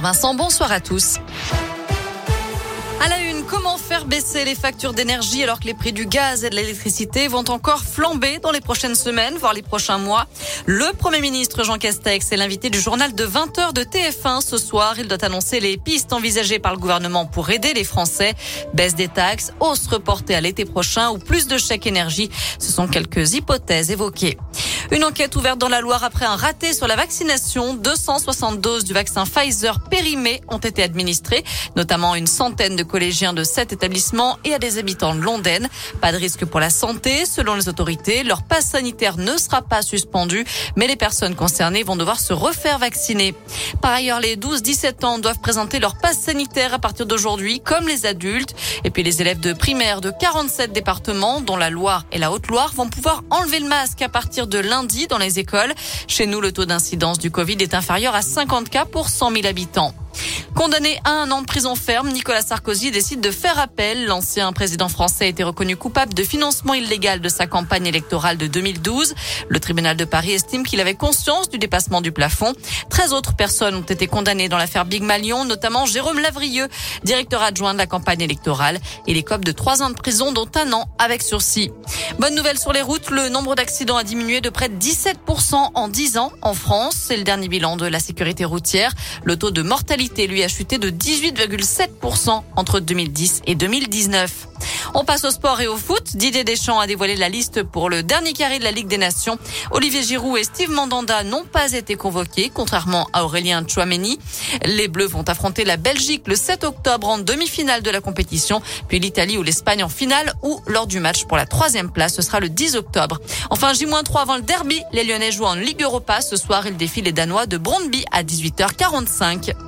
Vincent, bonsoir à tous. À la une, comment faire baisser les factures d'énergie alors que les prix du gaz et de l'électricité vont encore flamber dans les prochaines semaines, voire les prochains mois? Le Premier ministre Jean Castex est l'invité du journal de 20h de TF1 ce soir. Il doit annoncer les pistes envisagées par le gouvernement pour aider les Français. Baisse des taxes, hausse reportée à l'été prochain ou plus de chèques énergie. Ce sont quelques hypothèses évoquées. Une enquête ouverte dans la Loire après un raté sur la vaccination. 260 doses du vaccin Pfizer périmé ont été administrées, notamment une centaine de collégiens de sept établissements et à des habitants de Londaine. Pas de risque pour la santé. Selon les autorités, leur passe sanitaire ne sera pas suspendu, mais les personnes concernées vont devoir se refaire vacciner. Par ailleurs, les 12-17 ans doivent présenter leur passe sanitaire à partir d'aujourd'hui, comme les adultes. Et puis les élèves de primaire de 47 départements, dont la Loire et la Haute-Loire, vont pouvoir enlever le masque à partir de lundi lundi dans les écoles. Chez nous, le taux d'incidence du Covid est inférieur à 50 cas pour 100 000 habitants. Condamné à un an de prison ferme, Nicolas Sarkozy décide de faire appel. L'ancien président français a été reconnu coupable de financement illégal de sa campagne électorale de 2012. Le tribunal de Paris estime qu'il avait conscience du dépassement du plafond. 13 autres personnes ont été condamnées dans l'affaire Big Malion, notamment Jérôme Lavrieux, directeur adjoint de la campagne électorale. Et les copes de 3 ans de prison, dont un an avec sursis. Bonne nouvelle sur les routes, le nombre d'accidents a diminué de près de 17% en 10 ans en France. C'est le dernier bilan de la sécurité routière. Le taux de mortalité, a chuté de 18,7% entre 2010 et 2019. On passe au sport et au foot. Didier Deschamps a dévoilé la liste pour le dernier carré de la Ligue des Nations. Olivier Giroud et Steve Mandanda n'ont pas été convoqués, contrairement à Aurélien Chouameni. Les Bleus vont affronter la Belgique le 7 octobre en demi-finale de la compétition, puis l'Italie ou l'Espagne en finale ou lors du match pour la troisième place. Ce sera le 10 octobre. Enfin, J-3 avant le derby. Les Lyonnais jouent en Ligue Europa. Ce soir, ils défient les Danois de Brondby à 18h45.